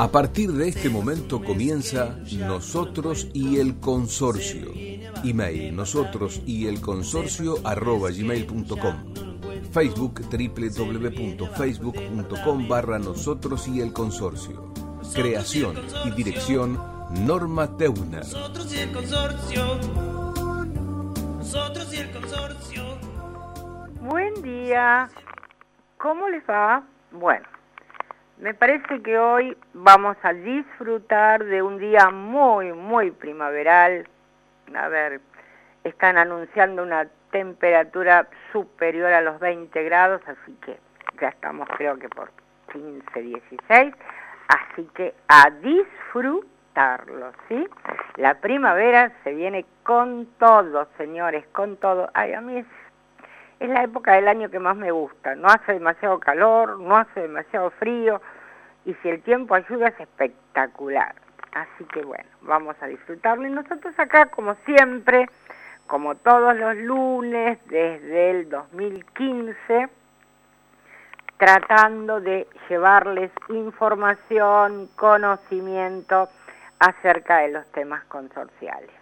A partir de este momento comienza Nosotros y el Consorcio. Email nosotros y el consorcio arroba gmail.com. Facebook www.facebook.com barra nosotros y el consorcio. Creación y dirección Norma Teuner. Nosotros y el consorcio. Nosotros y el consorcio. Buen día. ¿Cómo les va? Bueno. Me parece que hoy vamos a disfrutar de un día muy, muy primaveral. A ver, están anunciando una temperatura superior a los 20 grados, así que ya estamos creo que por 15, 16. Así que a disfrutarlo, ¿sí? La primavera se viene con todo, señores, con todo. Ay, a mí es, es la época del año que más me gusta. No hace demasiado calor, no hace demasiado frío y si el tiempo ayuda es espectacular. Así que bueno, vamos a disfrutarlo. Y nosotros acá, como siempre, como todos los lunes desde el 2015, tratando de llevarles información, conocimiento acerca de los temas consorciales.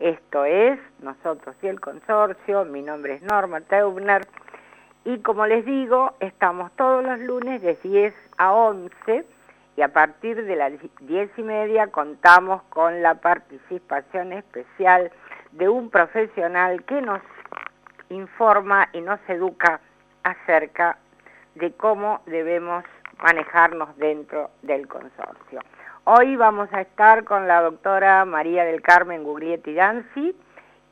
Esto es Nosotros y el Consorcio, mi nombre es Norma Teubner y como les digo, estamos todos los lunes de 10 a 11 y a partir de las 10 y media contamos con la participación especial de un profesional que nos informa y nos educa acerca de cómo debemos manejarnos dentro del consorcio. Hoy vamos a estar con la doctora María del Carmen Guglietti Danzi,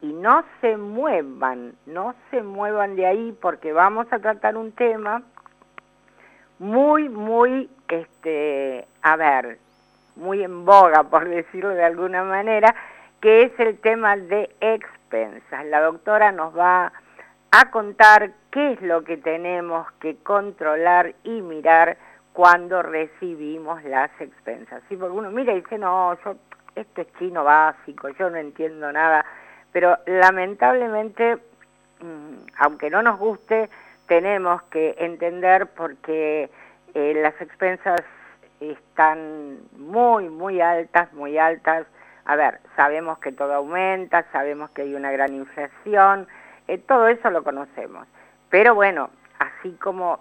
y no se muevan, no se muevan de ahí porque vamos a tratar un tema muy, muy, este, a ver, muy en boga, por decirlo de alguna manera, que es el tema de expensas. La doctora nos va a contar qué es lo que tenemos que controlar y mirar cuando recibimos las expensas. Si porque uno mira y dice, no, yo, esto es chino básico, yo no entiendo nada pero lamentablemente, mm, aunque no nos guste, tenemos que entender porque eh, las expensas están muy, muy altas, muy altas. A ver, sabemos que todo aumenta, sabemos que hay una gran inflación, eh, todo eso lo conocemos. Pero bueno, así como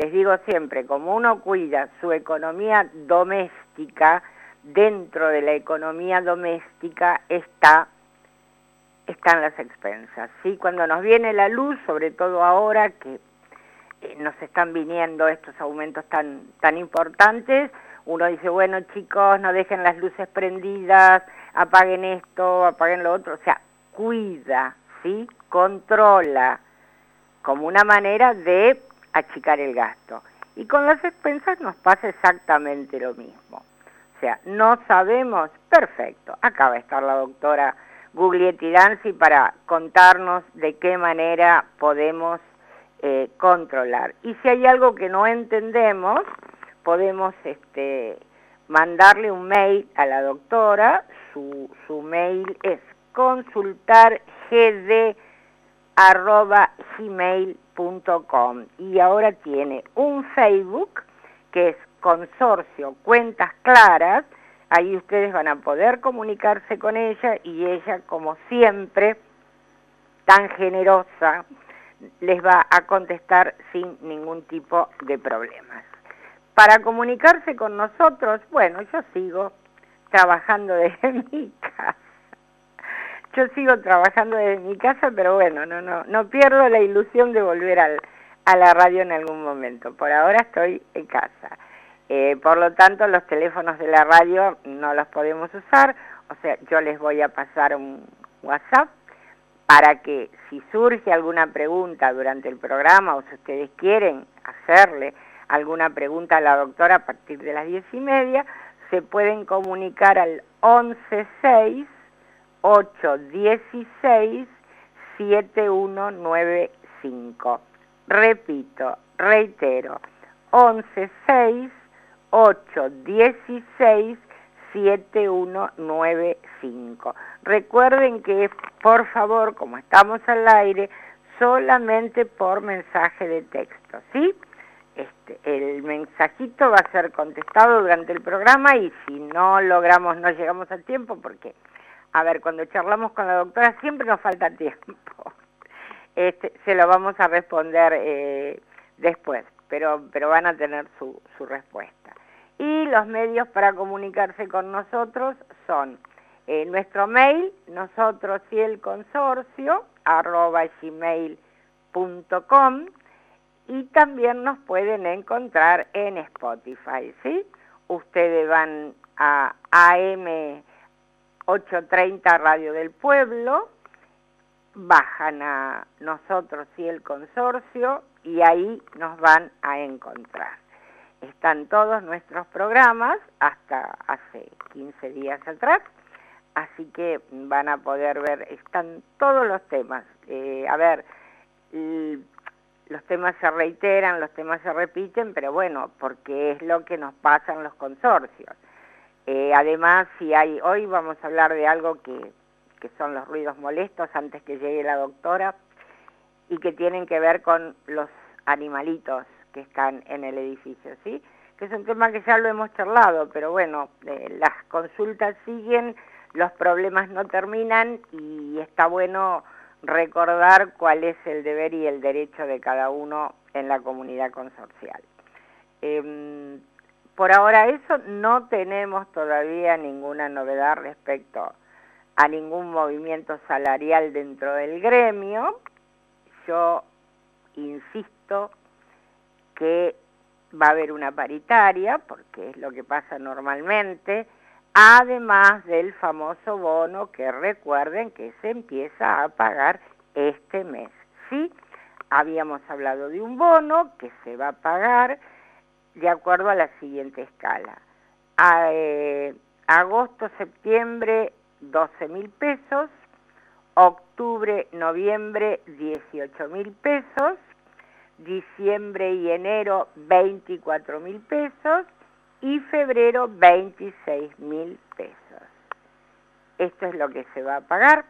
les digo siempre, como uno cuida su economía doméstica, dentro de la economía doméstica está están las expensas. ¿sí? Cuando nos viene la luz, sobre todo ahora que eh, nos están viniendo estos aumentos tan, tan importantes, uno dice, bueno chicos, no dejen las luces prendidas, apaguen esto, apaguen lo otro, o sea, cuida, ¿sí? controla, como una manera de achicar el gasto. Y con las expensas nos pasa exactamente lo mismo. O sea, no sabemos, perfecto, acá va a estar la doctora Guglietti Danzi para contarnos de qué manera podemos eh, controlar. Y si hay algo que no entendemos, podemos este, mandarle un mail a la doctora, su, su mail es consultargd.gmail.com y ahora tiene un Facebook que es Consorcio Cuentas Claras, Ahí ustedes van a poder comunicarse con ella y ella, como siempre, tan generosa, les va a contestar sin ningún tipo de problemas. Para comunicarse con nosotros, bueno, yo sigo trabajando desde mi casa. Yo sigo trabajando desde mi casa, pero bueno, no, no, no pierdo la ilusión de volver al, a la radio en algún momento. Por ahora estoy en casa. Eh, por lo tanto, los teléfonos de la radio no los podemos usar, o sea, yo les voy a pasar un WhatsApp para que si surge alguna pregunta durante el programa o si ustedes quieren hacerle alguna pregunta a la doctora a partir de las diez y media, se pueden comunicar al 116 816 7195. Repito, reitero, 116 816 7195. Recuerden que, por favor, como estamos al aire, solamente por mensaje de texto, ¿sí? Este, el mensajito va a ser contestado durante el programa y si no logramos, no llegamos al tiempo, porque, a ver, cuando charlamos con la doctora siempre nos falta tiempo, este, se lo vamos a responder eh, después, pero, pero van a tener su, su respuesta. Y los medios para comunicarse con nosotros son eh, nuestro mail, nosotros y el consorcio, arroba gmail.com, y también nos pueden encontrar en Spotify, ¿sí? Ustedes van a AM 830 Radio del Pueblo, bajan a nosotros y el consorcio y ahí nos van a encontrar. Están todos nuestros programas hasta hace 15 días atrás, así que van a poder ver, están todos los temas. Eh, a ver, los temas se reiteran, los temas se repiten, pero bueno, porque es lo que nos pasa en los consorcios. Eh, además, si hay, hoy vamos a hablar de algo que, son los ruidos molestos antes que llegue la doctora y que tienen que ver con los animalitos que están en el edificio, ¿sí? Que es un tema que ya lo hemos charlado, pero bueno, eh, las consultas siguen, los problemas no terminan y está bueno recordar cuál es el deber y el derecho de cada uno en la comunidad consorcial. Em, por ahora eso no tenemos todavía ninguna novedad respecto a ningún movimiento salarial dentro del gremio. Yo insisto que va a haber una paritaria, porque es lo que pasa normalmente, además del famoso bono que recuerden que se empieza a pagar este mes. Sí, habíamos hablado de un bono que se va a pagar de acuerdo a la siguiente escala. Eh, agosto, septiembre, 12 mil pesos, octubre, noviembre, 18 mil pesos, diciembre y enero, 24 mil pesos, y febrero 26 mil pesos. Esto es lo que se va a pagar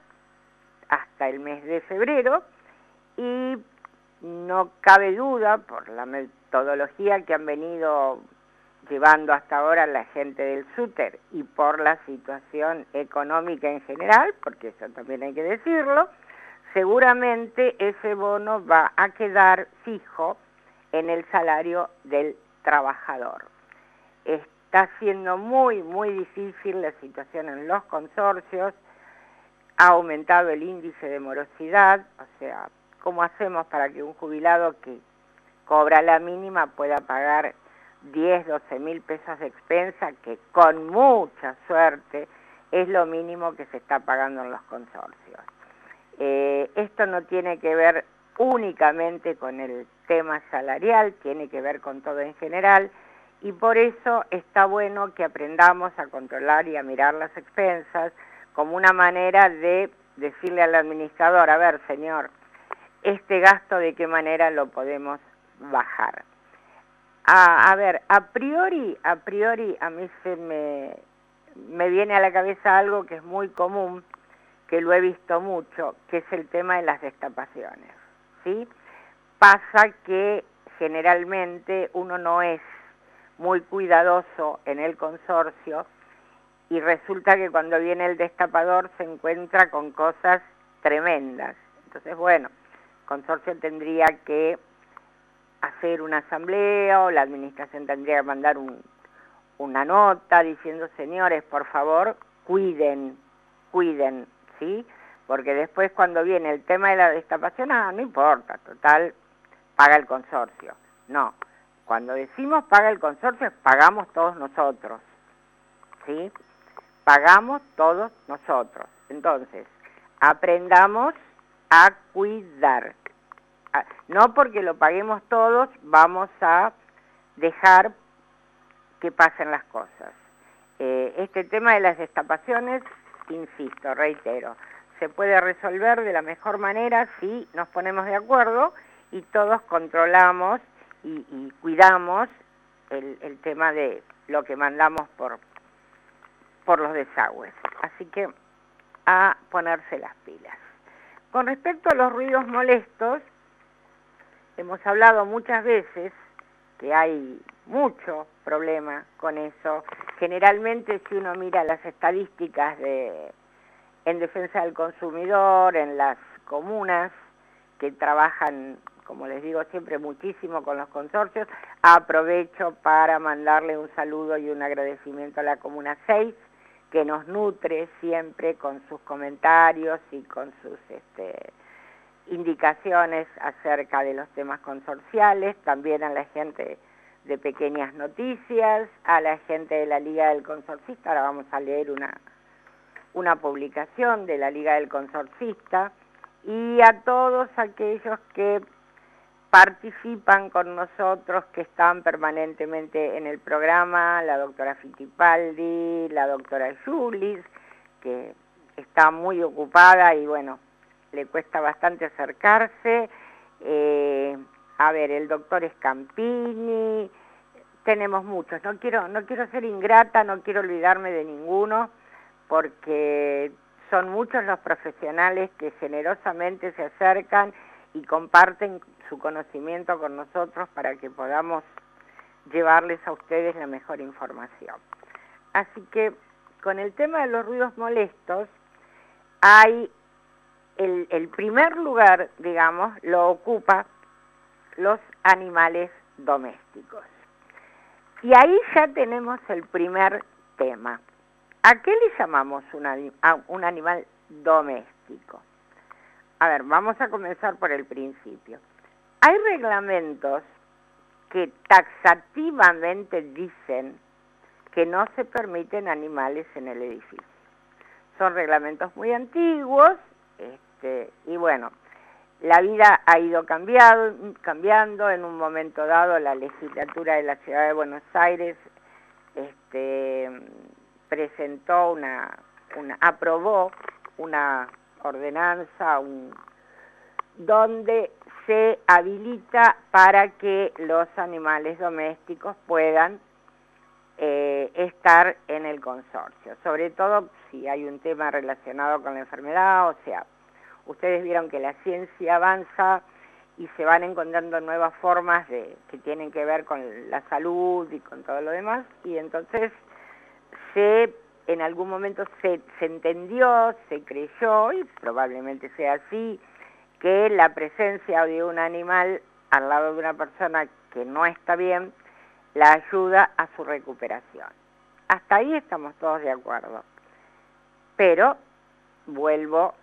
hasta el mes de febrero y no cabe duda por la metodología que han venido llevando hasta ahora la gente del SUTER y por la situación económica en general, porque eso también hay que decirlo, seguramente ese bono va a quedar fijo en el salario del trabajador. Está siendo muy, muy difícil la situación en los consorcios, ha aumentado el índice de morosidad, o sea, ¿cómo hacemos para que un jubilado que cobra la mínima pueda pagar 10, 12 mil pesos de expensa, que con mucha suerte es lo mínimo que se está pagando en los consorcios? Eh, esto no tiene que ver únicamente con el tema salarial, tiene que ver con todo en general, y por eso está bueno que aprendamos a controlar y a mirar las expensas como una manera de decirle al administrador, a ver, señor, este gasto de qué manera lo podemos bajar. A, ver, a priori, a priori a mí se me, me viene a la cabeza algo que es muy común, que lo he visto mucho, que es el tema de las destapaciones, ¿sí? Pasa que generalmente uno no es muy cuidadoso en el consorcio y resulta que cuando viene el destapador se encuentra con cosas tremendas. Entonces, bueno, consorcio tendría que hacer una asamblea o la administración tendría que mandar una nota diciendo, señores, por favor, cuiden, cuiden, ¿sí? Porque después cuando viene el tema de la destapación, ah, no importa, total, paga el consorcio. No, cuando decimos paga el consorcio, pagamos todos nosotros, ¿sí? Pagamos todos nosotros. Entonces, aprendamos a cuidar. No porque lo paguemos todos, vamos a dejar que pasen las cosas. Eh, este tema de las destapaciones, insisto, reitero, se puede resolver de la mejor manera si nos ponemos de acuerdo y todos controlamos y, cuidamos el, tema de lo que mandamos por, por los desagües. Así que a ponerse las pilas. Con respecto a los ruidos molestos, hemos hablado muchas veces que hay mucho problema con eso. Generalmente si uno mira las estadísticas de en defensa del consumidor, en las comunas que trabajan, como les digo siempre, muchísimo con los consorcios, aprovecho para mandarle un saludo y un agradecimiento a la Comuna 6, que nos nutre siempre con sus comentarios y con sus este, indicaciones acerca de los temas consorciales, también a la gente de Pequeñas Noticias, a la gente de la Liga del Consorcista, ahora vamos a leer una, una publicación de la Liga del Consorcista, y a todos aquellos que participan con nosotros, que están permanentemente en el programa, la doctora Fittipaldi, la doctora Julis, que está muy ocupada y bueno, le cuesta bastante acercarse, eh, a ver, el doctor Scampini, tenemos muchos, no quiero, no quiero ser ingrata, no quiero olvidarme de ninguno, porque son muchos los profesionales que generosamente se acercan y comparten su conocimiento con nosotros para que podamos llevarles a ustedes la mejor información. Así que con el tema de los ruidos molestos, hay el, primer lugar, digamos, lo ocupa los animales domésticos. Y ahí ya tenemos el primer tema. ¿A qué le llamamos un animal doméstico? A ver, vamos a comenzar por el principio. Hay reglamentos que taxativamente dicen que no se permiten animales en el edificio. Son reglamentos muy antiguos y bueno, la vida ha ido cambiando, cambiando. En un momento dado la legislatura de la ciudad de Buenos Aires este, presentó una, aprobó una ordenanza donde se habilita para que los animales domésticos puedan eh, estar en el consorcio, sobre todo si hay un tema relacionado con la enfermedad, o sea, ustedes vieron que la ciencia avanza y se van encontrando nuevas formas que tienen que ver con la salud y con todo lo demás, y entonces se en algún momento se, se entendió, se creyó, y probablemente sea así, que la presencia de un animal al lado de una persona que no está bien la ayuda a su recuperación. Hasta ahí estamos todos de acuerdo. Pero vuelvo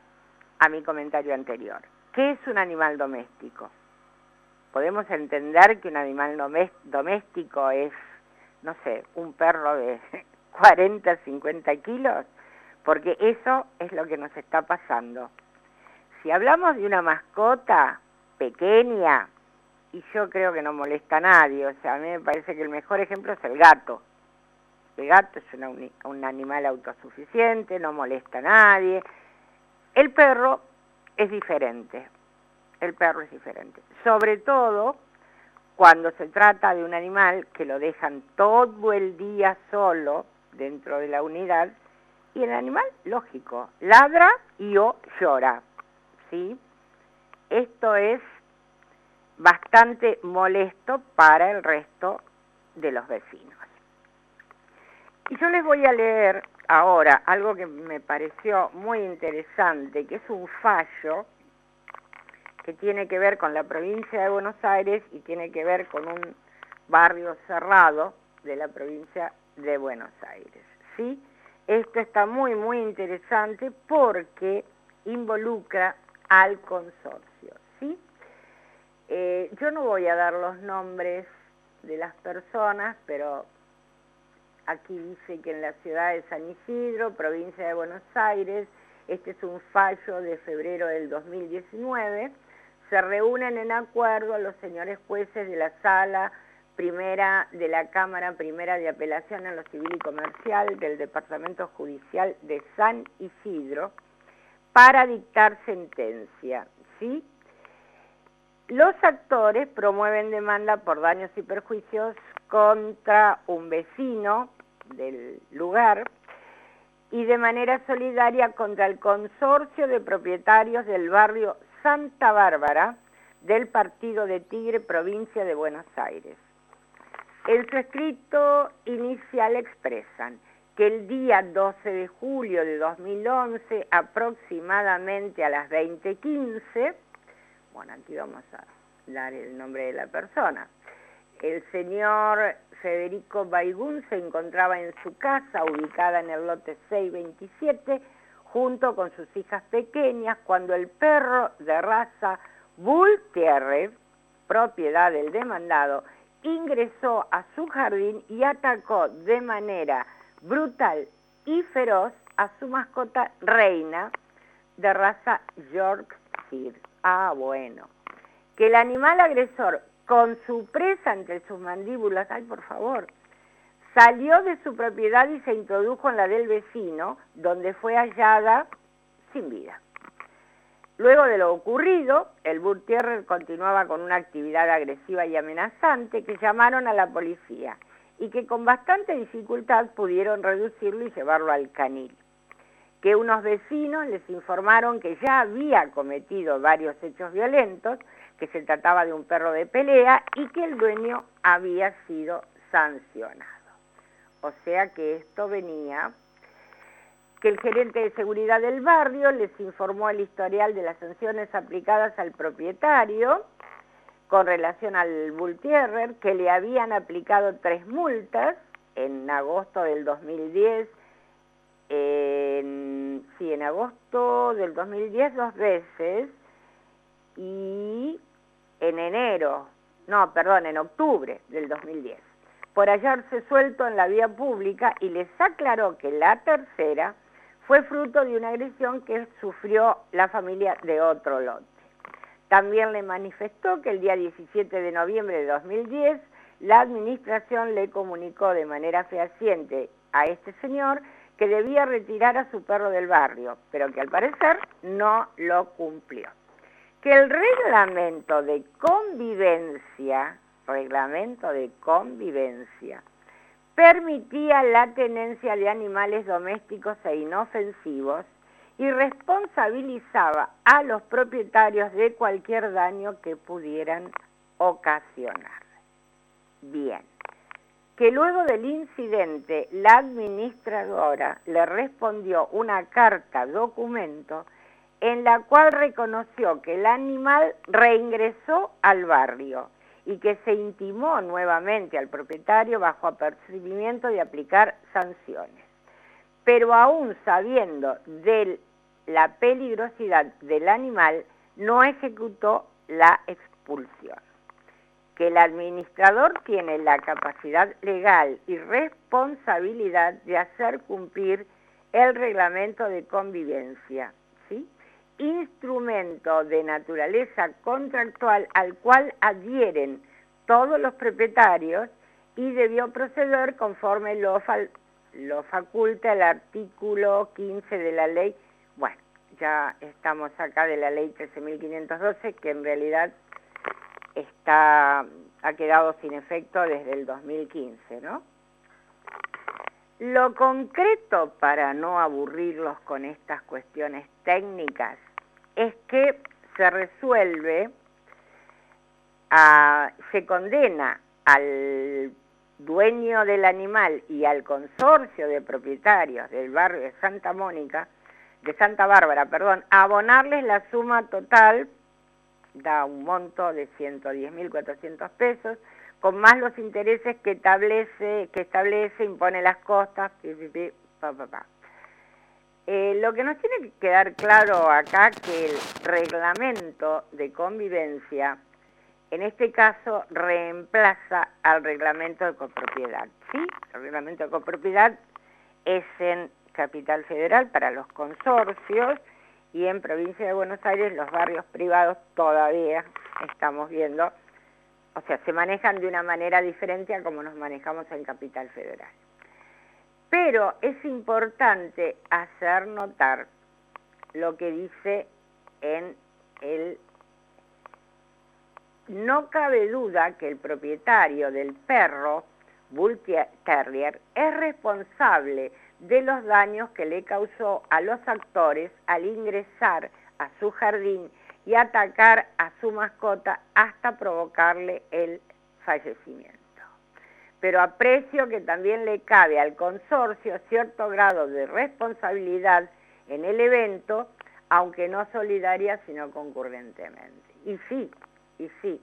a mi comentario anterior. ¿Qué es un animal doméstico? Podemos entender que un animal doméstico es, no sé, un perro de 40, 50 kilos, porque eso es lo que nos está pasando. Si hablamos de una mascota pequeña, y yo creo que no molesta a nadie, o sea, a mí me parece que el mejor ejemplo es el gato. El gato es un animal autosuficiente, no molesta a nadie. El perro es diferente, el perro es diferente. Sobre todo cuando se trata de un animal que lo dejan todo el día solo, dentro de la unidad y el animal, lógico, ladra y o llora, ¿sí? Esto es bastante molesto para el resto de los vecinos. Y yo les voy a leer ahora algo que me pareció muy interesante, que es un fallo que tiene que ver con la provincia de Buenos Aires y tiene que ver con un barrio cerrado de la provincia de Buenos Aires. ¿sí? Esto está muy, muy interesante porque involucra al consorcio. ¿sí? Eh, yo no voy a dar los nombres de las personas, pero aquí dice que en la ciudad de San Isidro, provincia de Buenos Aires, este es un fallo de febrero del 2019, se reúnen en acuerdo los señores jueces de la sala primera de la Cámara Primera de Apelación en lo Civil y Comercial del Departamento Judicial de San Isidro para dictar sentencia, ¿sí? Los actores promueven demanda por daños y perjuicios contra un vecino del lugar y de manera solidaria contra el consorcio de propietarios del barrio Santa Bárbara del Partido de Tigre, provincia de Buenos Aires. En su escrito inicial expresan que el día 12 de julio de 2011, aproximadamente a las 20.15, bueno, aquí vamos a dar el nombre de la persona, el señor Federico Baigún se encontraba en su casa, ubicada en el lote 627, junto con sus hijas pequeñas, cuando el perro de raza Bull Terrier, propiedad del demandado, ingresó a su jardín y atacó de manera brutal y feroz a su mascota reina de raza Yorkshire. Ah, bueno. Que el animal agresor con su presa entre sus mandíbulas, ay por favor, salió de su propiedad y se introdujo en la del vecino, donde fue hallada sin vida. Luego de lo ocurrido, el Bull Terrier continuaba con una actividad agresiva y amenazante que llamaron a la policía y que con bastante dificultad pudieron reducirlo y llevarlo al canil. Que unos vecinos les informaron que ya había cometido varios hechos violentos, que se trataba de un perro de pelea y que el dueño había sido sancionado. O sea que esto venía, que el gerente de seguridad del barrio les informó el historial de las sanciones aplicadas al propietario con relación al Bull Terrier, que le habían aplicado tres multas en agosto del 2010, en, sí, en agosto del 2010 dos veces, y en enero, no, perdón, en octubre del 2010, por hallarse suelto en la vía pública y les aclaró que la tercera fue fruto de una agresión que sufrió la familia de otro lote. También le manifestó que el día 17 de noviembre de 2010 la administración le comunicó de manera fehaciente a este señor que debía retirar a su perro del barrio, pero que al parecer no lo cumplió que el reglamento de convivencia, reglamento de convivencia, permitía la tenencia de animales domésticos e inofensivos y responsabilizaba a los propietarios de cualquier daño que pudieran ocasionar. Bien, que luego del incidente la administradora le respondió una carta documento en la cual reconoció que el animal reingresó al barrio y que se intimó nuevamente al propietario bajo apercibimiento de aplicar sanciones. Pero aún sabiendo de la peligrosidad del animal, no ejecutó la expulsión. Que el administrador tiene la capacidad legal y responsabilidad de hacer cumplir el reglamento de convivencia. Instrumento de naturaleza contractual al cual adhieren todos los propietarios y debió proceder conforme lo, faculta el artículo 15 de la ley. Bueno, ya estamos acá de la ley 13.512 que en realidad está, ha quedado sin efecto desde el 2015, ¿no? Lo concreto, para no aburrirlos con estas cuestiones técnicas, es que se resuelve, se condena al dueño del animal y al consorcio de propietarios del barrio de Santa Mónica, de Santa Bárbara, perdón, a abonarles la suma total, da un monto de 110.400 pesos, con más los intereses que establece, que establece, impone las costas, pa, pa, pa. Eh, lo que nos tiene que quedar claro acá que el reglamento de convivencia, en este caso, reemplaza al reglamento de copropiedad. ¿sí? El reglamento de copropiedad es en Capital Federal para los consorcios y en Provincia de Buenos Aires los barrios privados todavía estamos viendo, o sea, se manejan de una manera diferente a como nos manejamos en Capital Federal. Pero es importante hacer notar lo que dice en el... No cabe duda que el propietario del perro, Bull Terrier, es responsable de los daños que le causó a los actores al ingresar a su jardín y atacar a su mascota hasta provocarle el fallecimiento. Pero aprecio que también le cabe al consorcio cierto grado de responsabilidad en el evento, aunque no solidaria, sino concurrentemente. Y sí, y sí,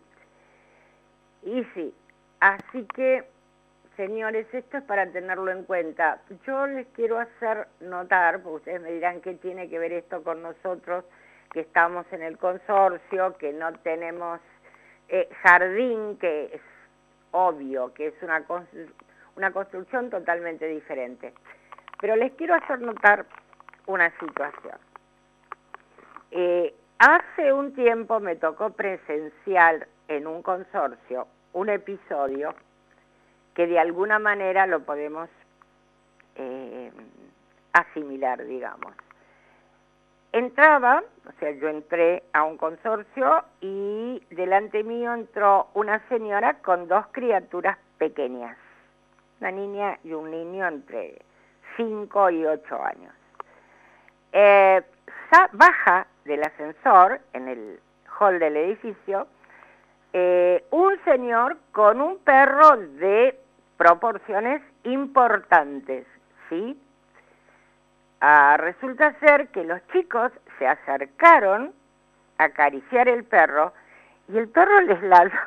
y sí. Así que, señores, esto es para tenerlo en cuenta. Yo les quiero hacer notar, porque ustedes me dirán qué tiene que ver esto con nosotros, que estamos en el consorcio, que no tenemos eh, jardín, que obvio, que es una, una construcción totalmente diferente. Pero les quiero hacer notar una situación. Eh, hace un tiempo me tocó presenciar en un consorcio un episodio que de alguna manera lo podemos eh, asimilar, digamos. Entraba, o sea, yo entré a un consorcio y delante mío entró una señora con dos criaturas pequeñas, una niña y un niño entre 5 y 8 años. Eh, baja del ascensor en el hall del edificio eh, un señor con un perro de proporciones importantes, ¿sí? Resulta ser que los chicos se acercaron a acariciar el perro y el perro les ladró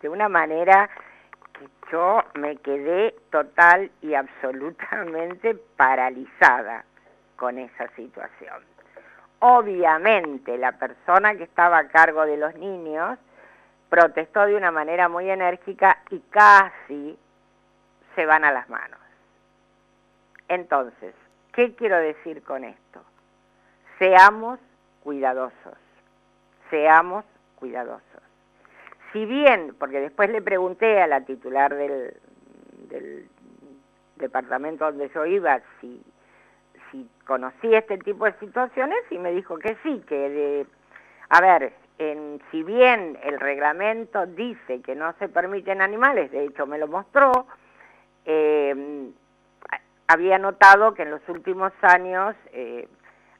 de una manera que yo me quedé total y absolutamente paralizada con esa situación. Obviamente la persona que estaba a cargo de los niños protestó de una manera muy enérgica y casi se van a las manos. Entonces, ¿qué quiero decir con esto? Seamos cuidadosos, seamos cuidadosos. Si bien, porque después le pregunté a la titular del, departamento donde yo iba si, si conocía este tipo de situaciones y me dijo que sí, que de, a ver, si bien el reglamento dice que no se permiten animales, de hecho me lo mostró, eh, había notado que en los últimos años eh,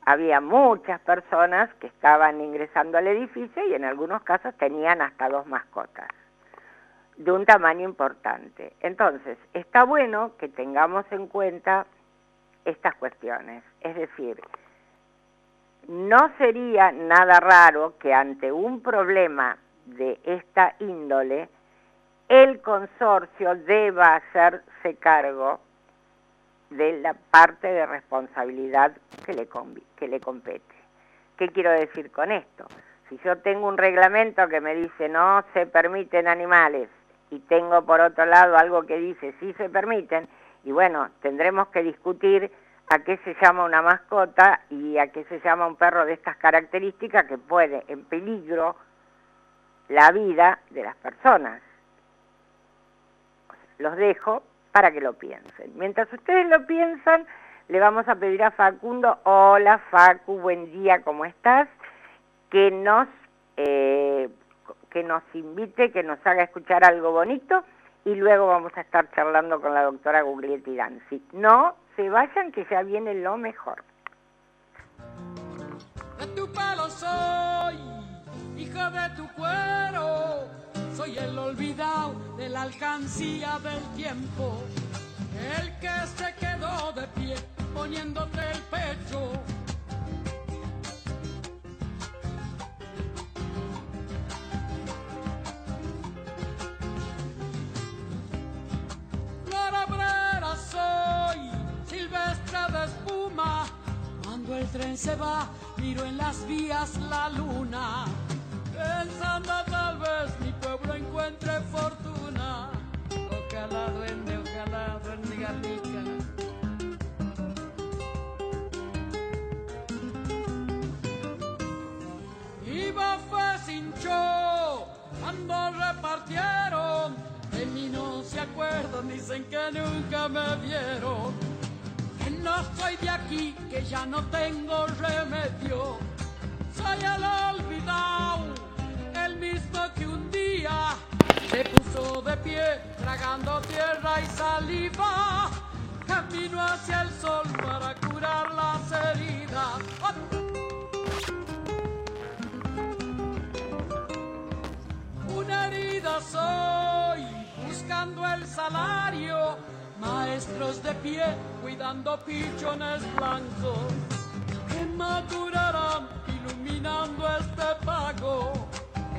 había muchas personas que estaban ingresando al edificio y en algunos casos tenían hasta dos mascotas de un tamaño importante. Entonces, está bueno que tengamos en cuenta estas cuestiones, es decir, no sería nada raro que ante un problema de esta índole, el consorcio deba hacerse cargo de la parte de responsabilidad que le, que le compete. ¿Qué quiero decir con esto? Si yo tengo un reglamento que me dice no se permiten animales y tengo por otro lado algo que dice sí se permiten, y bueno, tendremos que discutir a qué se llama una mascota y a qué se llama un perro de estas características que puede en peligro la vida de las personas. Los dejo para que lo piensen. Mientras ustedes lo piensan, le vamos a pedir a Facundo, hola Facu, buen día, ¿cómo estás? Que nos, eh, que nos invite, que nos haga escuchar algo bonito y luego vamos a estar charlando con la doctora Guglietti Danzi. No se vayan que ya viene lo mejor. De tu pelo soy, hija de tu cuero, soy el olvidado de la alcancía del tiempo, el que se quedó de pie poniéndote el pecho. Cuando el tren se va, miro en las vías la luna, pensando tal vez mi pueblo encuentre fortuna. Ojalá duende, ojalá duende garnica. Iba fue sin show, cuando repartieron, de mí no se acuerdan, dicen que nunca me vieron no soy de aquí, que ya no tengo remedio. Soy el olvidado, mismo que un día se puso de pie, tragando tierra y saliva. Camino hacia el sol para curar las heridas. Una herida soy, busca pagando el salario, maestros de pie cuidando pichones blancos que madurarán iluminando este pago.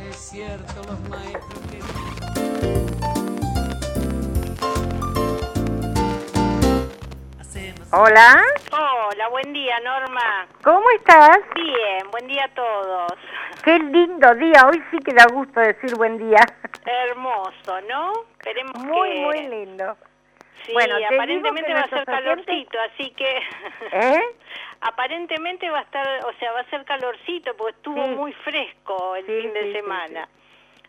Es cierto, los maestros que... Hola. Hola, buen día, Norma. ¿Cómo estás? Bien, buen día a todos. Qué lindo día. Hoy sí que da gusto decir buen día. Hermoso, ¿no? Esperemos muy, que... muy lindo. Sí, Bueno, aparentemente va a ser calorcito, así que... ¿Eh? aparentemente va a estar, o sea, va a ser calorcito porque estuvo Sí. muy fresco el Sí, fin de sí, sí, semana.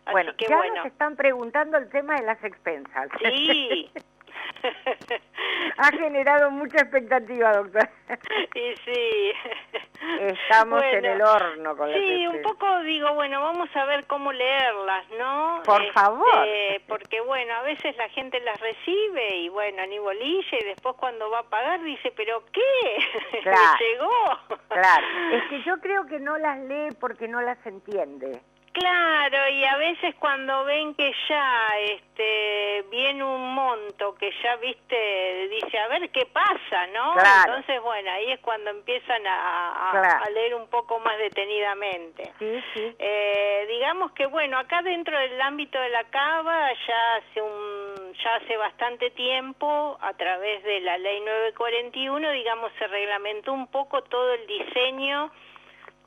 Así Bueno, que ya bueno. nos están preguntando el tema de las expensas. Sí. ha generado mucha expectativa, doctor. y sí. Estamos en el horno con Sí, un poco digo, bueno, vamos a ver cómo leerlas, ¿no? Por Este, favor. Porque bueno, a veces la gente las recibe y bueno, ni bolilla y después cuando va a pagar dice, ¿pero qué? Claro. ¿Me llegó? Claro, es que yo creo que no las lee porque no las entiende. Claro, y a veces cuando ven que ya este viene un monto que ya viste dice a ver qué pasa, ¿no? Claro. Entonces bueno ahí es cuando empiezan a, a- Claro. a leer un poco más detenidamente. Sí, sí. Eh, digamos que bueno acá dentro del ámbito de la cava ya hace un ya hace bastante tiempo a través de la ley 941 digamos se reglamentó un poco todo el diseño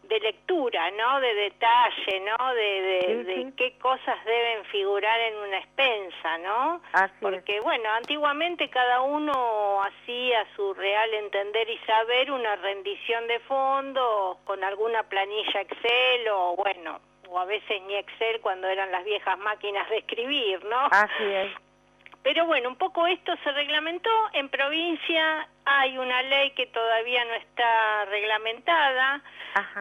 de lectura, ¿no? De detalle, ¿no? De, de, Sí, de sí. qué cosas deben figurar en una expensa, ¿no? Así es. Porque, bueno, antiguamente cada uno hacía a su real entender y saber una rendición de fondos con alguna planilla Excel o, bueno, o a veces ni Excel cuando eran las viejas máquinas de escribir, ¿no? Así es. Pero bueno, un poco esto se reglamentó. En provincia hay una ley que todavía no está reglamentada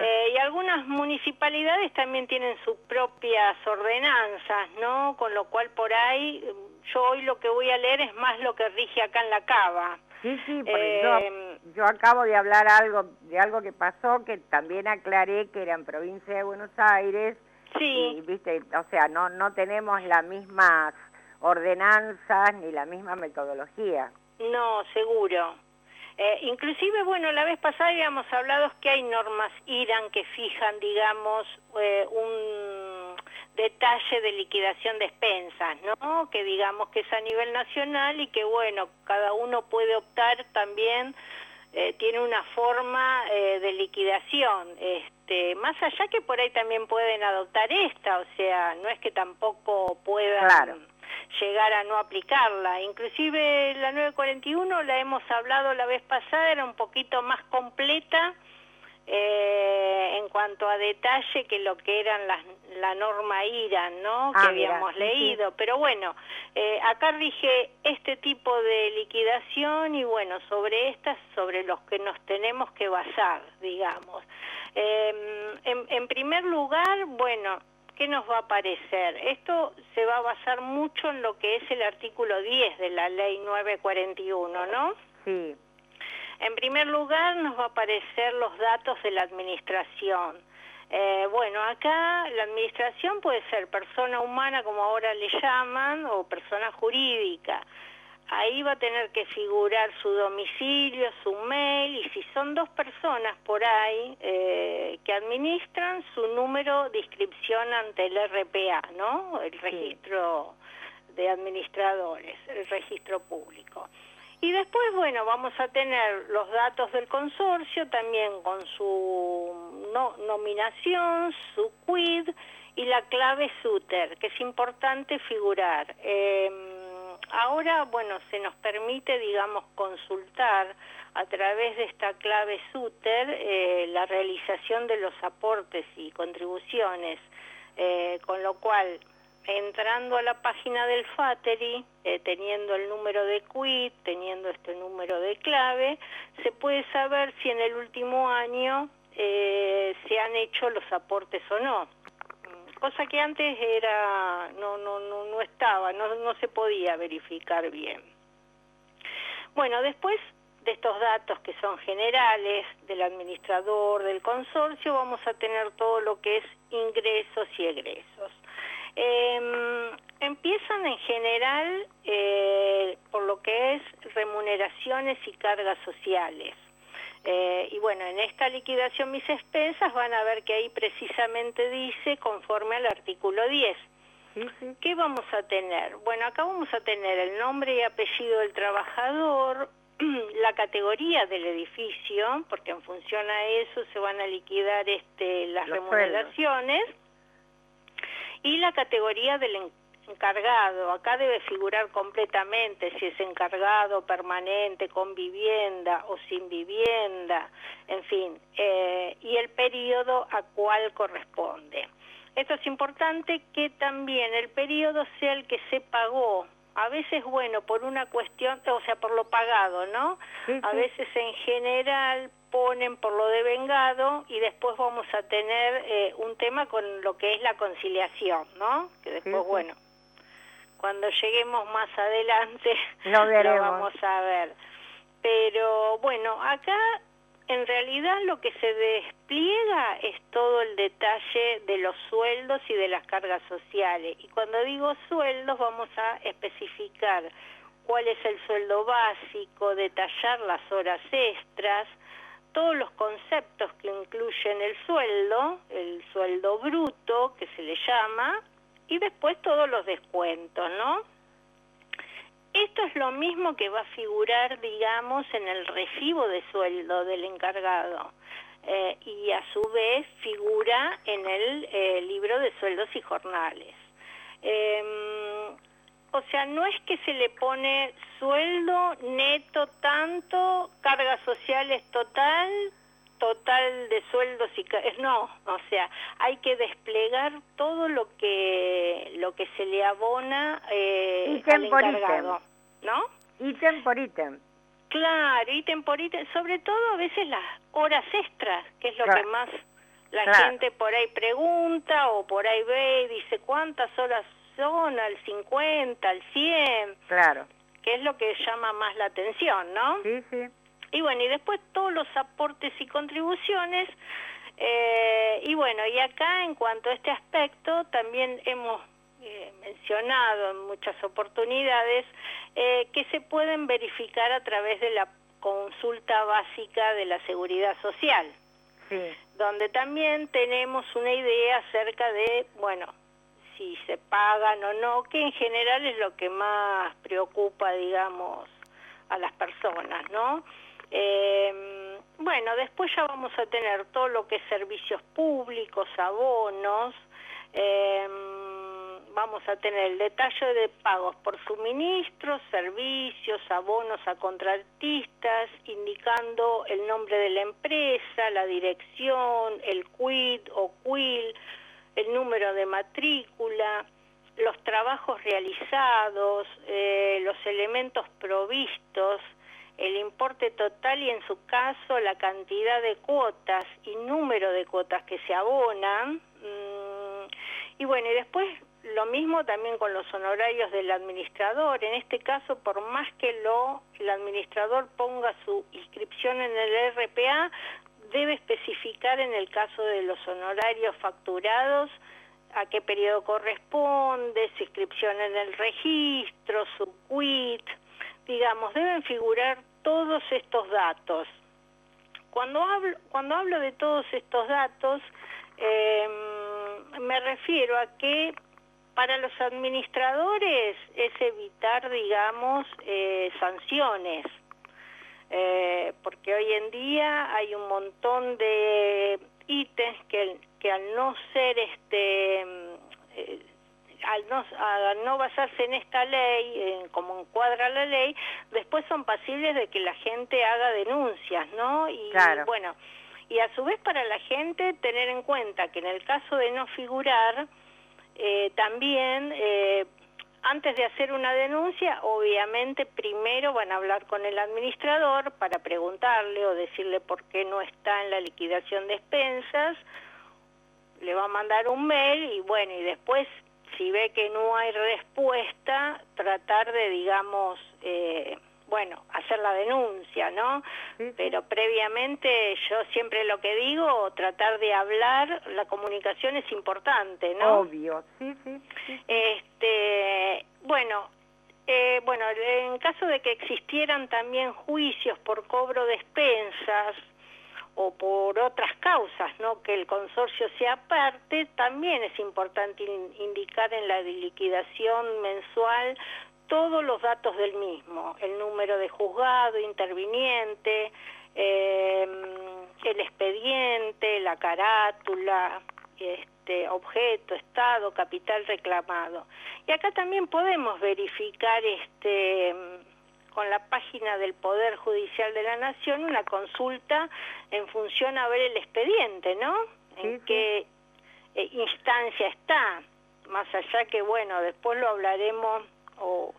eh, y algunas municipalidades también tienen sus propias ordenanzas, ¿no? Con lo cual por ahí yo hoy lo que voy a leer es más lo que rige acá en la cava. Sí, sí, porque Eh, yo, yo acabo de hablar algo de algo que pasó que también aclaré que era en provincia de Buenos Aires y Sí, viste, o sea, no no tenemos las mismas ordenanzas ni la misma metodología. no, seguro. Eh, inclusive, bueno, la vez pasada habíamos hablado que hay normas IRAN que fijan, digamos, eh, un detalle de liquidación de expensas, ¿no? Que digamos que es a nivel nacional y que, bueno, cada uno puede optar también, eh, tiene una forma eh, de liquidación. Este, más allá que por ahí también pueden adoptar esta, o sea, no es que tampoco puedan Claro. Llegar a no aplicarla. Inclusive la 941 la hemos hablado la vez pasada, era un poquito más completa eh, en cuanto a detalle que lo que eran las, la norma IRAN, ¿no? Ah, que mira, habíamos sí, leído. Pero bueno, eh, acá rige este tipo de liquidación y bueno, sobre estas, sobre los que nos tenemos que basar, digamos. Eh, en, en primer lugar, bueno, ¿qué nos va a parecer? Esto se va a basar mucho en lo que es el artículo 10 de la ley 941, ¿no? Sí. En primer lugar, nos va a aparecer los datos de la administración. Eh, bueno, acá la administración puede ser persona humana, como ahora le llaman, o persona jurídica. Ahí va a tener que figurar su domicilio, su mail, y si son dos personas por ahí eh, que administran, su número de inscripción ante el RPA, ¿no? El registro de administradores, el registro público. Y después, bueno, vamos a tener los datos del consorcio, también con su no- nominación, su quid y la clave SUTER, que es importante figurar. Eh, ahora, bueno, se nos permite, digamos, consultar a través de esta clave SUTER eh, la realización de los aportes y contribuciones, eh, con lo cual entrando a la página del Fateri, eh, teniendo el número de quit, teniendo este número de clave, se puede saber si en el último año se han hecho los aportes o no. Cosa que antes era no no no, no estaba, no, no se podía verificar bien. Bueno, después de estos datos que son generales del administrador del consorcio, vamos a tener todo lo que es ingresos y egresos. Eh, empiezan en general eh, por lo que es remuneraciones y cargas sociales. Eh, y bueno, en esta liquidación mis expensas van a ver que ahí precisamente dice conforme al artículo 10. ¿Qué vamos a tener? Bueno, acá vamos a tener el nombre y apellido del trabajador, la categoría del edificio, porque en función a eso se van a liquidar este, las remuneraciones, y la categoría del encargado. Acá debe figurar completamente si es encargado permanente, con vivienda o sin vivienda, en fin, eh, y el periodo a cual corresponde. Esto es importante que también el periodo sea el que se pagó. A veces, bueno, por una cuestión, o sea, por lo pagado, ¿no? A veces en general ponen por lo devengado y después vamos a tener eh, un tema con lo que es la conciliación, ¿no? Que después, bueno, cuando lleguemos más adelante lo, lo vamos a ver. Pero bueno, acá en realidad lo que se despliega es todo el detalle de los sueldos y de las cargas sociales. Y cuando digo sueldos vamos a especificar cuál es el sueldo básico, detallar las horas extras, todos los conceptos que incluyen el sueldo, el sueldo bruto que se le llama, y después todos los descuentos, ¿no? Esto es lo mismo que va a figurar, digamos, en el recibo de sueldo del encargado eh, y a su vez figura en el eh, libro de sueldos y jornales. Em, o sea, no es que se le pone sueldo neto tanto, cargas sociales total, total de sueldos y no, o sea, hay que desplegar todo lo que lo que se le abona eh, al encargado, ¿no? Ítem por ítem. Claro, ítem por ítem, sobre todo a veces las horas extras, que es lo que más la gente por ahí pregunta o por ahí ve y dice cuántas horas son, al 50, al 100. Claro. Que es lo que llama más la atención, ¿no? Sí, sí. Y bueno, y después todos los aportes y contribuciones. Eh, y bueno, y acá en cuanto a este aspecto, también hemos eh, mencionado en muchas oportunidades eh, que se pueden verificar a través de la consulta básica de la seguridad social, sí. donde también tenemos una idea acerca de, bueno, si se pagan o no, que en general es lo que más preocupa, digamos, a las personas, ¿no? Eh, bueno, después ya vamos a tener todo lo que es servicios públicos, abonos, eh, vamos a tener el detalle de pagos por suministros, servicios, abonos a contratistas, indicando el nombre de la empresa, la dirección, el quid o quil, el número de matrícula, los trabajos realizados, eh, los elementos provistos, el importe total y en su caso la cantidad de cuotas y número de cuotas que se abonan. Mm, y bueno, y después lo mismo también con los honorarios del administrador. En este caso, por más que lo el administrador ponga su inscripción en el RPA, debe especificar en el caso de los honorarios facturados a qué periodo corresponde, su inscripción en el registro, su quit, digamos, deben figurar todos estos datos. Cuando hablo, cuando hablo de todos estos datos, em, me refiero a que para los administradores es evitar, digamos, eh, sanciones, eh, porque hoy en día hay un montón de ítems que, que al no ser este al no, no basarse en esta ley, como encuadra la ley, después son pasibles de que la gente haga denuncias, ¿no? Y bueno, y a su vez para la gente tener en cuenta que en el caso de no figurar, eh, también eh, antes de hacer una denuncia, obviamente primero van a hablar con el administrador para preguntarle o decirle por qué no está en la liquidación de expensas, le va a mandar un mail y bueno, y después si ve que no hay respuesta, tratar de, digamos, eh, bueno, hacer la denuncia, ¿no? Pero previamente yo siempre lo que digo, tratar de hablar, la comunicación es importante, ¿no? Obvio, sí, sí. Este, bueno, bueno, eh, bueno, en caso de que existieran también juicios por cobro de expensas o por otras causas, ¿no? Que el consorcio sea parte, también es importante indicar en la liquidación mensual todos los datos del mismo, el número de juzgado, interviniente, eh, el expediente, la carátula, este, objeto, estado, capital reclamado. Y acá también podemos verificar este con la página del Poder Judicial de la Nación una consulta en función a ver el expediente, ¿no? en qué eh, instancia está, más allá que bueno, después lo hablaremos o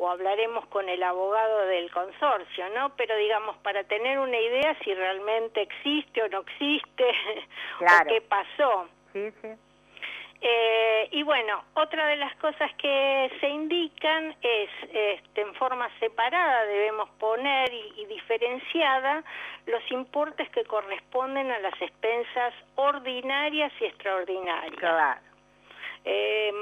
o hablaremos con el abogado del consorcio, ¿no? Pero digamos, para tener una idea si realmente existe o no existe, o qué pasó. Sí, sí. Eh, y bueno, otra de las cosas que se indican es, este, en forma separada debemos poner y, diferenciada los importes que corresponden a las expensas ordinarias y extraordinarias. Claro. Eh,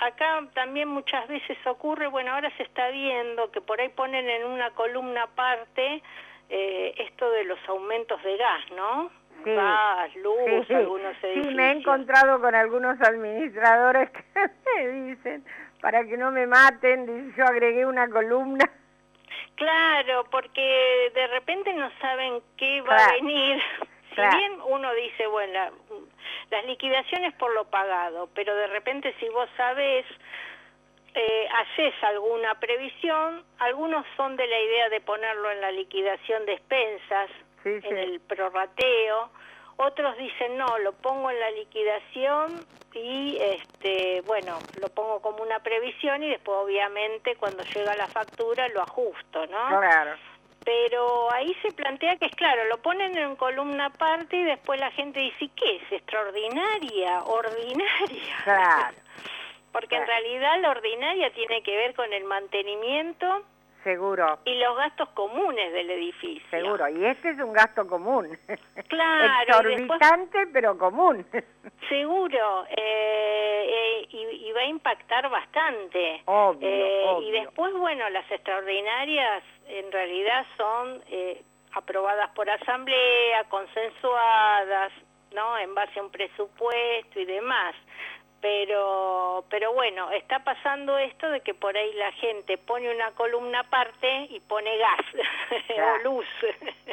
acá también muchas veces ocurre, bueno, ahora se está viendo que por ahí ponen en una columna aparte eh, esto de los aumentos de gas, ¿no? Sí. Gas, luz, algunos edificios. Sí, me he encontrado con algunos administradores que me dicen, para que no me maten, yo agregué una columna. Claro, porque de repente no saben qué va a venir. Si bien uno dice, bueno, las liquidaciones por lo pagado, pero de repente si vos sabés, eh, haces alguna previsión, algunos son de la idea de ponerlo en la liquidación de expensas, en el prorrateo, otros dicen no, lo pongo en la liquidación y este bueno, lo pongo como una previsión y después obviamente cuando llega la factura lo ajusto, ¿no? Claro pero ahí se plantea que es claro, lo ponen en columna aparte y después la gente dice, ¿qué es? ¿Extraordinaria? ¿Ordinaria? Claro. Porque en realidad la ordinaria tiene que ver con el mantenimiento Seguro. Y los gastos comunes del edificio. Seguro, y este es un gasto común. Claro. Exorbitante, pero común. Seguro, eh, eh, y, va a impactar bastante. Obvio, eh, obvio. Y después, bueno, las extraordinarias en realidad son aprobadas por asamblea, consensuadas, ¿no? En base a un presupuesto y demás pero pero bueno está pasando esto de que por ahí la gente pone una columna aparte y pone gas o luz.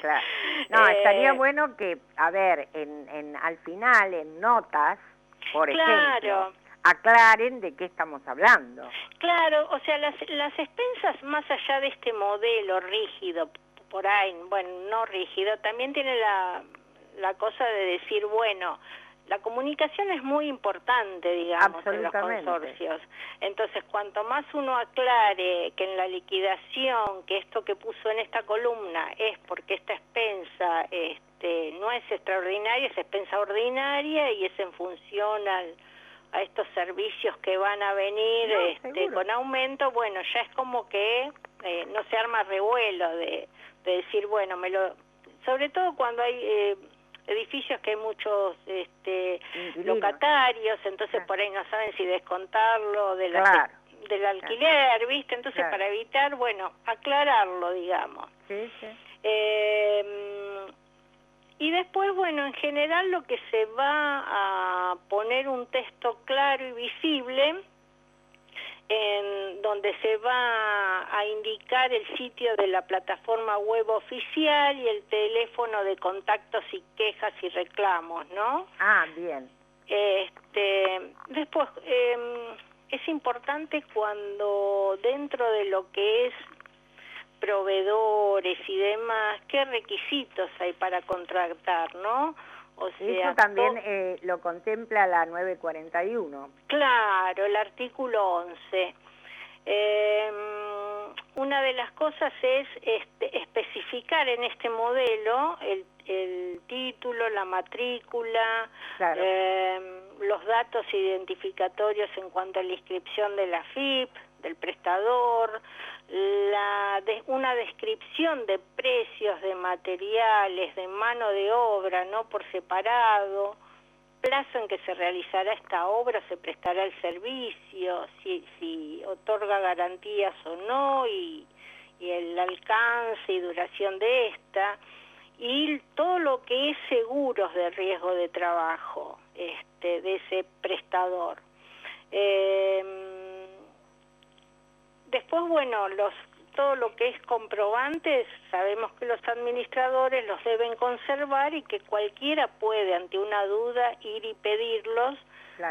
claro. no estaría eh, bueno que a ver en, en al final en notas por ejemplo aclaren de qué estamos hablando. Claro o sea las las expensas más allá de este modelo rígido por ahí bueno no rígido también tiene la la cosa de decir bueno la comunicación es muy importante, digamos, en los consorcios. Entonces, cuanto más uno aclare que en la liquidación, que esto que puso en esta columna es porque esta expensa este, no es extraordinaria, es expensa ordinaria y es en función al, a estos servicios que van a venir este, con aumento, bueno, ya es como que eh, no se arma revuelo de, de decir, bueno, me lo... Sobre todo cuando hay... Eh, edificios que hay muchos este, locatarios, entonces por ahí no saben si descontarlo de la, del alquiler, ¿viste? Entonces para evitar, bueno, aclararlo, digamos. Sí, sí. Eh, y después, bueno, en general lo que se va a poner un texto claro y visible en donde se va a indicar el sitio de la plataforma web oficial y el teléfono de contactos y quejas y reclamos, ¿no? Ah, bien. Este, después, em, es importante cuando dentro de lo que es proveedores y demás, qué requisitos hay para contratar, ¿no? O sea, Eso también eh, lo contempla la 941. Claro, el artículo 11. Em, una de las cosas es este, especificar en este modelo el, título, la matrícula, em, los datos identificatorios en cuanto a la inscripción de la FIP, del prestador, la una descripción de precios de materiales, de mano de obra, no por separado, plazo en que se realizará esta obra, se prestará el servicio, si, si otorga garantías o no y, y el alcance y duración de esta y todo lo que es seguros de riesgo de trabajo este, de ese prestador. Eh, después, bueno, los todo lo que es comprobantes, sabemos que los administradores los deben conservar y que cualquiera puede ante una duda ir y pedirlos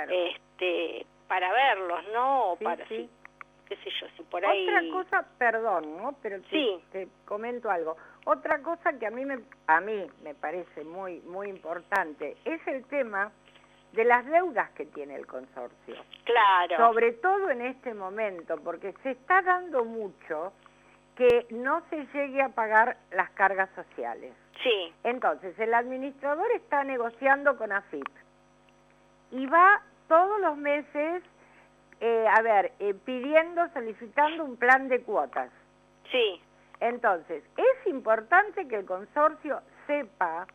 este para verlos, ¿no? O para sí. qué sé yo, si por ahí Otra cosa, perdón, ¿no? Pero te, te comento algo. Otra cosa que a mí me a mí me parece muy muy importante es el tema de las deudas que tiene el consorcio. Claro. Sobre todo en este momento, porque se está dando mucho que no se llegue a pagar las cargas sociales. Sí. Entonces, el administrador está negociando con AFIP y va todos los meses, eh, a ver, eh, pidiendo, solicitando un plan de cuotas. Sí. Entonces, es importante que el consorcio sepa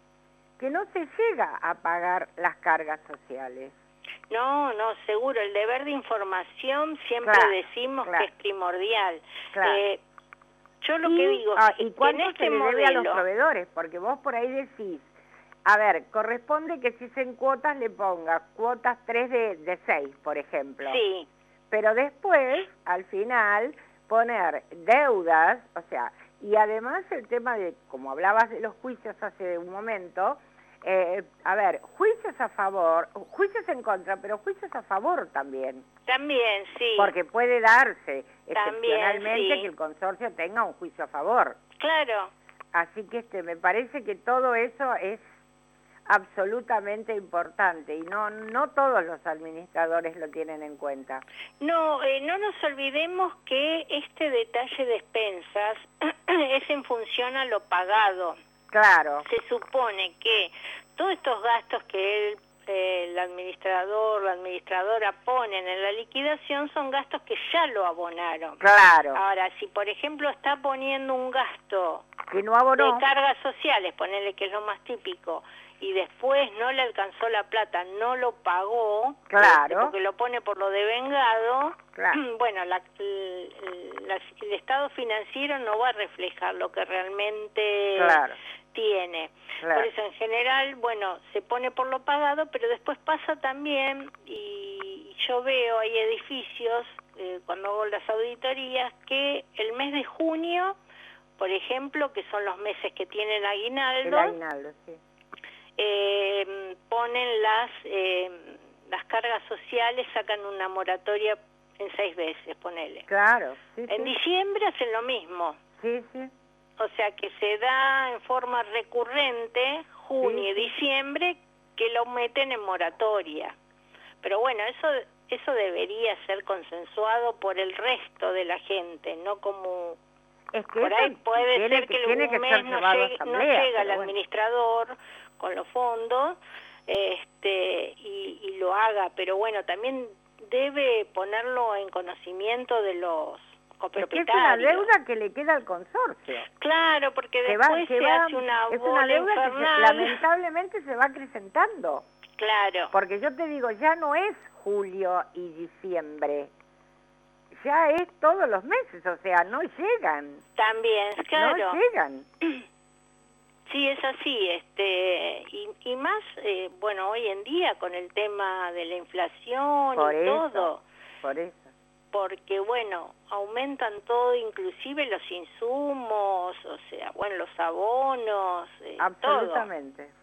que no se llega a pagar las cargas sociales. No, no, seguro. El deber de información siempre decimos que es primordial. Eh, yo lo que digo ah, ¿y cuánto en este se le debe a los proveedores? Porque vos por ahí decís, a ver, corresponde que si en cuotas le ponga cuotas 3 de, de 6, por ejemplo. Sí. Pero después, al final, poner deudas, o sea, y además el tema de, como hablabas de los juicios hace un momento, eh, a ver, juicios a favor, juicios en contra, pero juicios a favor también. También, sí. Porque puede darse excepcionalmente que el consorcio tenga un juicio a favor. Claro. Así que este, me parece que todo eso es absolutamente importante y no no todos los administradores lo tienen en cuenta. No, eh, no nos olvidemos que este detalle de expensas es en función a lo pagado. Claro. Se supone que todos estos gastos que el, el administrador, la administradora ponen en la liquidación son gastos que ya lo abonaron. Claro. Ahora, si por ejemplo está poniendo un gasto que no abonó. de cargas sociales, ponerle que es lo más típico, y después no le alcanzó la plata, no lo pagó, claro. Este, porque lo pone por lo devengado, claro. bueno, la, el estado financiero no va a reflejar lo que realmente claro. tiene. Por eso en general, bueno, se pone por lo pagado, pero después pasa también, y yo veo, hay edificios, eh, cuando hago las auditorías, que el mes de junio, por ejemplo, que son los meses que tienen aguinaldo, el aguinaldo sí eh, ponen las, eh, las cargas sociales, sacan una moratoria en seis veces, ponele. Claro. Sí, en diciembre hacen lo mismo. Sí, sí. O sea que se da en forma recurrente, junio y diciembre, que lo meten en moratoria. Pero bueno, eso eso debería ser consensuado por el resto de la gente, no como es que por ahí puede ser que, tiene un mes no, llegue, no llega el administrador con los fondos este y, y lo haga, pero bueno, también debe ponerlo en conocimiento de los. Es, que es una deuda que le queda al consorcio. Claro, porque después se hace una Es una deuda que se, lamentablemente se va acrecentando. Claro. Porque yo te digo, ya no es julio y diciembre. Ya es todos los meses, o sea, no llegan. También, claro. No llegan. Sí, es así, este, y, y más, eh, bueno, hoy en día con el tema de la inflación por y eso, todo. Por eso. Porque, bueno, aumentan todo, inclusive los insumos, o sea, bueno, los abonos, eh, Absolutamente. Todo.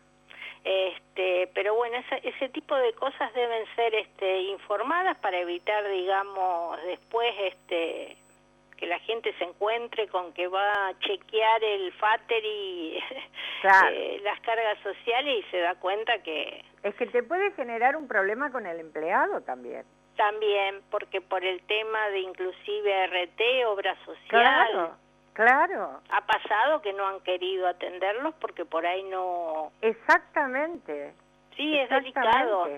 Este, pero bueno, ese, ese tipo de cosas deben ser este, informadas para evitar, digamos, después, este, que la gente se encuentre con que va a chequear el FATER y claro. eh, las cargas sociales y se da cuenta que... Es que te puede generar un problema con el empleado también. También, porque por el tema de inclusive RT, obra social... Claro, claro. Ha pasado que no han querido atenderlos porque por ahí no... Exactamente. Sí, es delicado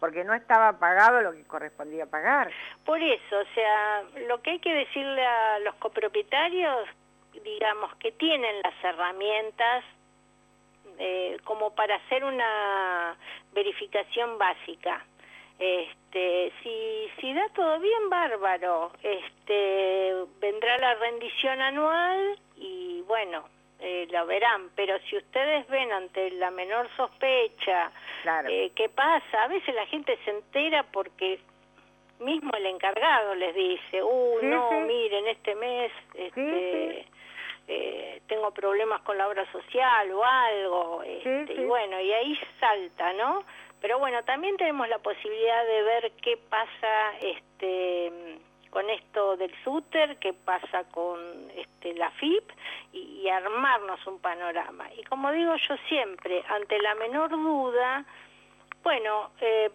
porque no estaba pagado lo que correspondía pagar. Por eso, o sea, lo que hay que decirle a los copropietarios, digamos, que tienen las herramientas eh, como para hacer una verificación básica. Este, si, si da todo bien, bárbaro. Este, vendrá la rendición anual y bueno, eh, lo verán. Pero si ustedes ven ante la menor sospecha eh, qué pasa, a veces la gente se entera porque mismo el encargado les dice, uh, no, miren, este mes este, eh, tengo problemas con la obra social o algo, este, y bueno, y ahí salta, ¿no? Pero bueno, también tenemos la posibilidad de ver qué pasa este con esto del SUTER, qué pasa con este, la FIP y, armarnos un panorama. Y como digo yo siempre, ante la menor duda, bueno, eh,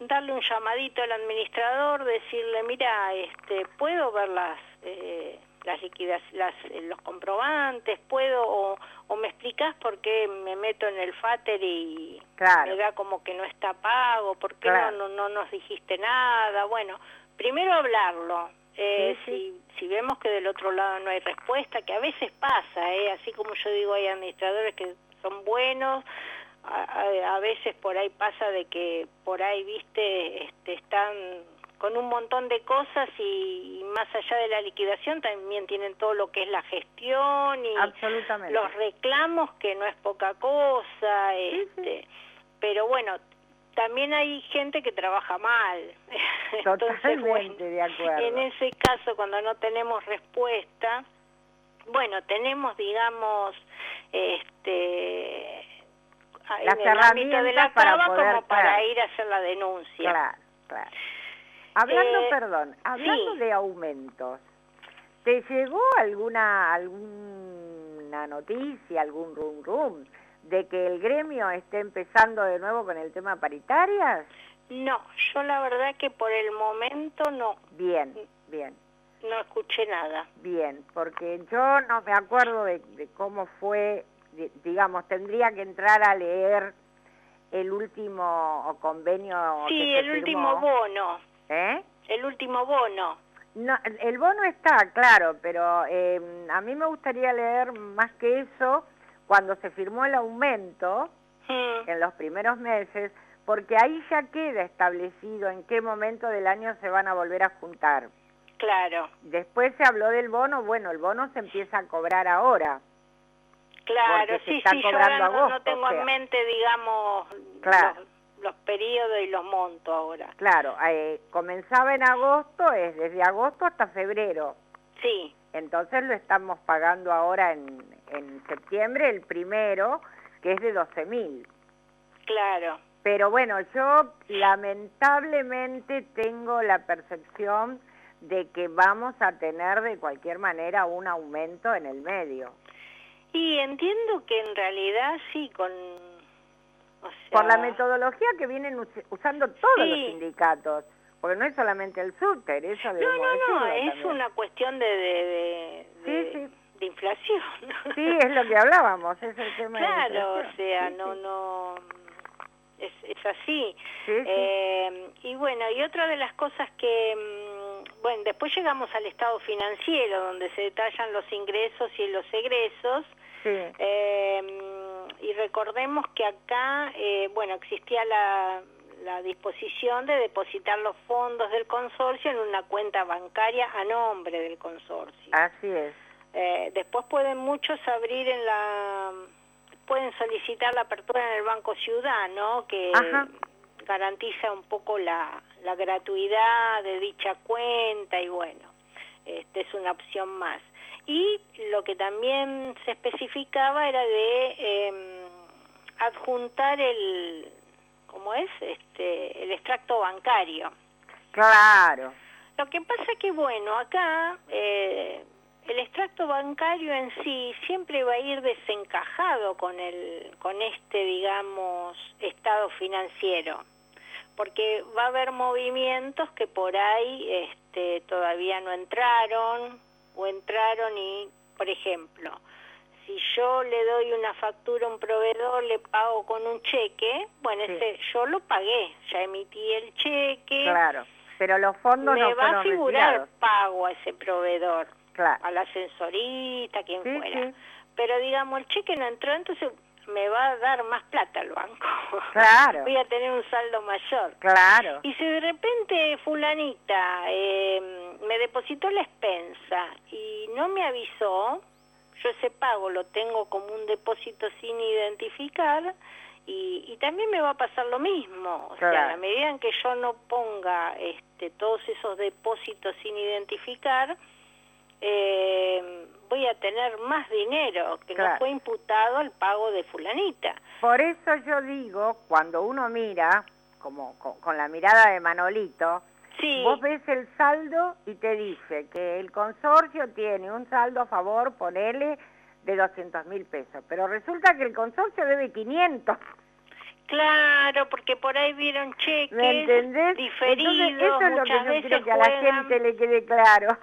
darle un llamadito al administrador, decirle, mira, este, puedo ver las... Eh, las liquidas, las, eh, los comprobantes, puedo, o, o, me explicas por qué me meto en el FATER y me da como que no está pago, por qué no, no, no nos dijiste nada, bueno, primero hablarlo, eh, Si, si vemos que del otro lado no hay respuesta, que a veces pasa, eh, así como yo digo, hay administradores que son buenos, a, a, veces por ahí pasa de que por ahí, viste, este, están con un montón de cosas y, más allá de la liquidación también tienen todo lo que es la gestión y los reclamos que no es poca cosa este pero bueno también hay gente que trabaja mal. Totalmente de acuerdo. en ese caso cuando no tenemos respuesta bueno tenemos digamos este las en el ámbito de la para como para ir a hacer la denuncia. Claro claro. Hablando, eh, perdón, hablando de aumentos, ¿te llegó alguna alguna noticia, algún rum rum de que el gremio esté empezando de nuevo con el tema paritarias? No, yo la verdad que por el momento no. Bien, bien. No escuché nada. Bien, porque yo no me acuerdo de, cómo fue, digamos, tendría que entrar a leer el último convenio. Sí, el último bono. ¿Eh? El último bono. No, el bono está, claro, pero em, a mí me gustaría leer más que eso cuando se firmó el aumento mm. en los primeros meses, porque ahí ya queda establecido en qué momento del año se van a volver a juntar. Claro. Después se habló del bono, bueno, el bono se empieza a cobrar ahora. Claro, sí, sí, yo no, tengo en mente, digamos, claro los periodos y los montos ahora. Claro, eh, comenzaba en agosto, es desde agosto hasta febrero. Sí. Entonces lo estamos pagando ahora en, en septiembre, el primero, que es de 12 mil. Claro. Pero bueno, yo lamentablemente tengo la percepción de que vamos a tener de cualquier manera un aumento en el medio. Y entiendo que en realidad sí, con por la metodología que vienen usando todos los sindicatos, porque no es solamente el SUTER, eso No, no, no, es una cuestión de, de, de, de, inflación. Sí, es lo que hablábamos, es el tema Claro, o sea, no, no... Es, es así. Eh, y bueno, y otra de las cosas que, mm, bueno, después llegamos al estado financiero, donde se detallan los ingresos y los egresos. Eh, y recordemos que acá, eh, bueno, existía la, disposición de depositar los fondos del consorcio en una cuenta bancaria a nombre del consorcio. Así es. Eh, después pueden muchos abrir en la, pueden solicitar la apertura en el Banco Ciudad, ¿no? Que garantiza un poco la, la gratuidad de dicha cuenta y bueno, este es una opción más y lo que también se especificaba era de em, adjuntar el ¿cómo es? este el extracto bancario. Claro. Lo que pasa que bueno, acá eh, el extracto bancario en sí siempre va a ir desencajado con el con este digamos estado financiero porque va a haber movimientos que por ahí este, todavía no entraron o entraron y, por ejemplo, si yo le doy una factura a un proveedor, le pago con un cheque, bueno, ese yo lo pagué, ya emití el cheque. Claro, pero los fondos me va a figurar pago a ese proveedor, claro. a la ascensorista, quien fuera. Pero digamos, el cheque no entró, entonces me va a dar más plata el banco. Claro. Voy a tener un saldo mayor. Claro. Y si de repente fulanita eh, me depositó la expensa y no me avisó, yo ese pago lo tengo como un depósito sin identificar y, y también me va a pasar lo mismo. O sea, Claro. a medida en que yo no ponga este, todos esos depósitos sin identificar, eh, voy a tener más dinero que Claro. no fue imputado al pago de fulanita. Por eso yo digo, cuando uno mira, como con, con la mirada de Manolito, Sí, vos ves el saldo y te dice que el consorcio tiene un saldo a favor, ponele, de 200 mil pesos. Pero resulta que el consorcio debe 500. claro, porque por ahí vieron cheques ¿Me entendés? diferidos, Entonces, eso es lo que yo quiero que a la gente le quede claro.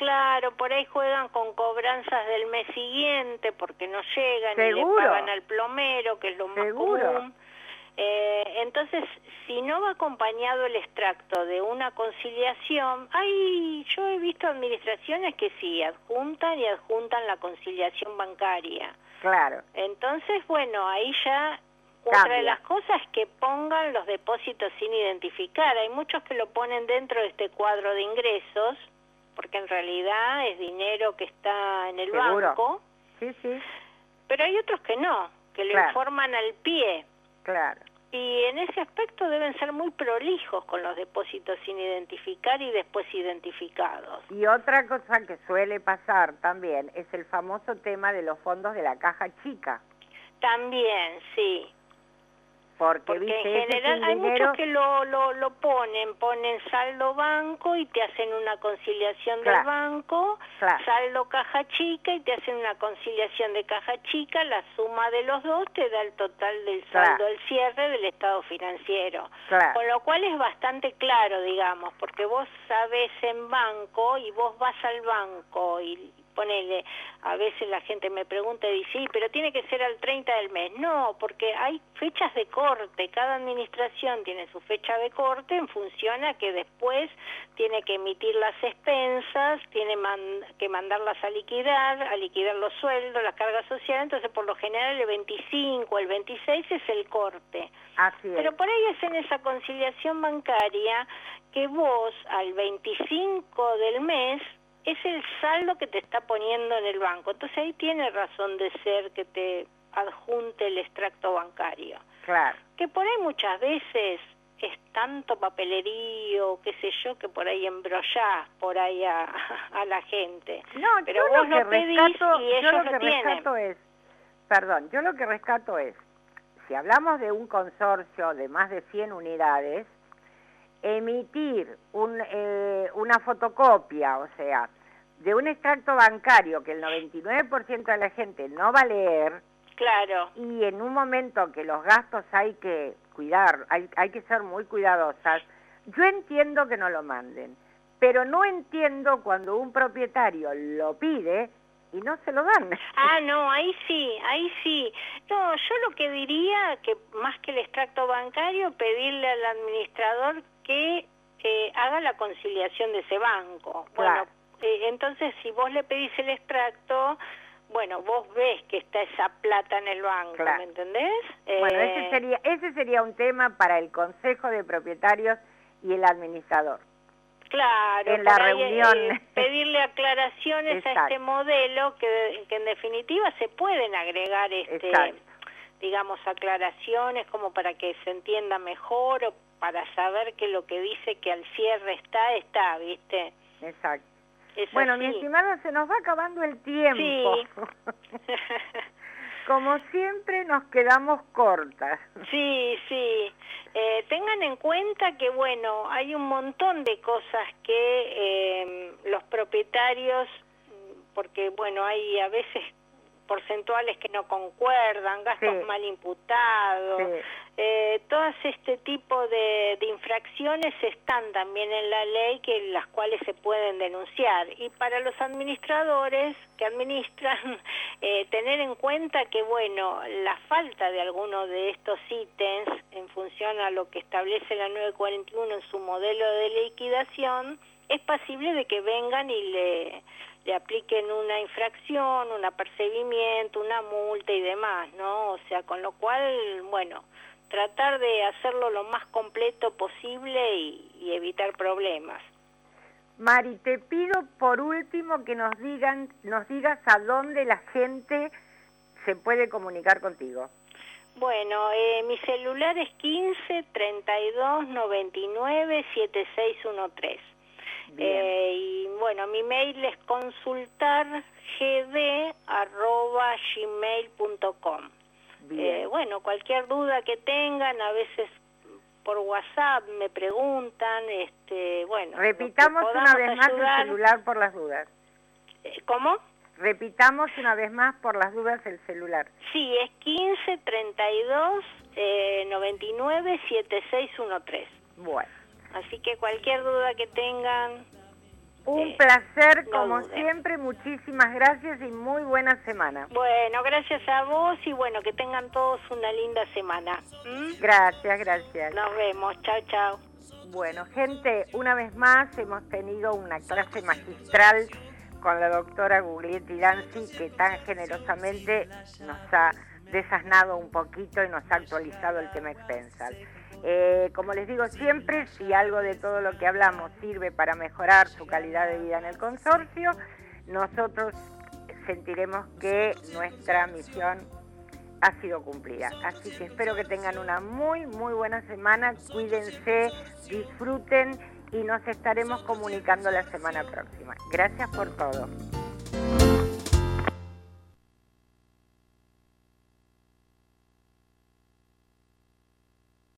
Claro, por ahí juegan con cobranzas del mes siguiente porque no llegan y le pagan al plomero, que es lo más Seguro. común. Eh, entonces, si no va acompañado el extracto de una conciliación, hay, yo he visto administraciones que sí, adjuntan y adjuntan la conciliación bancaria. Claro. Entonces, bueno, ahí ya otra Cambia. de las cosas es que pongan los depósitos sin identificar. Hay muchos que lo ponen dentro de este cuadro de ingresos, porque en realidad es dinero que está en el Seguro. banco, Sí, sí, pero hay otros que no, que lo Claro. informan al pie. claro. Y en ese aspecto deben ser muy prolijos con los depósitos sin identificar y después identificados. Y otra cosa que suele pasar también es el famoso tema de los fondos de la caja chica. También, sí. Porque, Porque viste, en general hay dinero- muchos que lo, lo, lo ponen, ponen saldo banco y te hacen una conciliación del banco, Claro. saldo caja chica y te hacen una conciliación de caja chica, la suma de los dos te da el total del saldo al cierre del estado financiero. Con lo cual es bastante claro, digamos, porque vos sabés en banco y vos vas al banco y ponele, a veces la gente me pregunta y dice, sí, pero tiene que ser al 30 del mes. No, porque hay fechas de corte, cada administración tiene su fecha de corte en función a que después tiene que emitir las expensas, tiene man- que mandarlas a liquidar, a liquidar los sueldos, la carga social, entonces por lo general el 25, el 26 es el corte. Así es. Pero por ahí es en esa conciliación bancaria que vos al 25 del mes es el saldo que te está poniendo en el banco. Entonces ahí tiene razón de ser que te adjunte el extracto bancario. Claro. Que por ahí muchas veces es tanto papelerío, qué sé yo, que por ahí embrollás por ahí a, a la gente. No, Pero yo vos lo que lo pedís rescato, y yo ellos lo lo que rescato es, perdón, yo lo que rescato es, si hablamos de un consorcio de más de 100 unidades, emitir un, eh, una fotocopia, o sea, de un extracto bancario que el 99% de la gente no va a leer, Claro, y en un momento que los gastos hay que cuidar, hay, hay que ser muy cuidadosas, yo entiendo que no lo manden, pero no entiendo cuando un propietario lo pide y no se lo dan. Ah, no, ahí sí, ahí sí. No, yo lo que diría que más que el extracto bancario, pedirle al administrador que eh, haga la conciliación de ese banco. Claro. Bueno, eh, entonces si vos le pedís el extracto, bueno, vos ves que está esa plata en el banco, Claro. ¿me entendés? Bueno, Eh, ese sería, ese sería un tema para el Consejo de Propietarios y el administrador. Claro, en la ahí, reunión. eh, pedirle aclaraciones a este modelo que, que en definitiva se pueden agregar este Exacto. digamos aclaraciones como para que se entienda mejor o para saber que lo que dice que al cierre está está, ¿viste? Exacto. Es Bueno, así. mi estimada, se nos va acabando el tiempo. Como siempre nos quedamos cortas. Sí, sí. Eh, tengan en cuenta que, bueno, hay un montón de cosas que eh, los propietarios, porque, bueno, hay a veces porcentuales que no concuerdan, gastos Sí. mal imputados, Sí. eh, todas este tipo de, de infracciones están también en la ley que las cuales se pueden denunciar y para los administradores que administran eh, tener en cuenta que bueno la falta de alguno de estos ítems en función a lo que establece la 941 en su modelo de liquidación es posible de que vengan y le, le apliquen una infracción, un apercibimiento, una multa y demás, ¿no? O sea, con lo cual, bueno, tratar de hacerlo lo más completo posible y, y evitar problemas. Mari, te pido por último que nos digan, nos digas a dónde la gente se puede comunicar contigo. Bueno, eh, mi celular es 15 32 99 7613. Eh, y bueno, mi mail es consultar gmail.com. Eh, bueno, cualquier duda que tengan, a veces por WhatsApp me preguntan, este, bueno. Repitamos una vez más el celular por las dudas. Eh, ¿Cómo? Repitamos una vez más por las dudas el celular. Sí, es 15 32 eh, 99 7613. Bueno. Así que cualquier duda que tengan. Un eh, placer, como siempre. Muchísimas gracias y muy buena semana. Bueno, gracias a vos y bueno, que tengan todos una linda semana. Gracias, gracias. Nos vemos. Chao, chao. Bueno, gente, una vez más hemos tenido una clase magistral con la doctora Guglietti Danzi, que tan generosamente nos ha desasnado un poquito y nos ha actualizado el tema expensal. Eh, como les digo siempre, si algo de todo lo que hablamos sirve para mejorar su calidad de vida en el consorcio, nosotros sentiremos que nuestra misión ha sido cumplida. Así que espero que tengan una muy, muy buena semana, cuídense, disfruten y nos estaremos comunicando la semana próxima. Gracias por todo.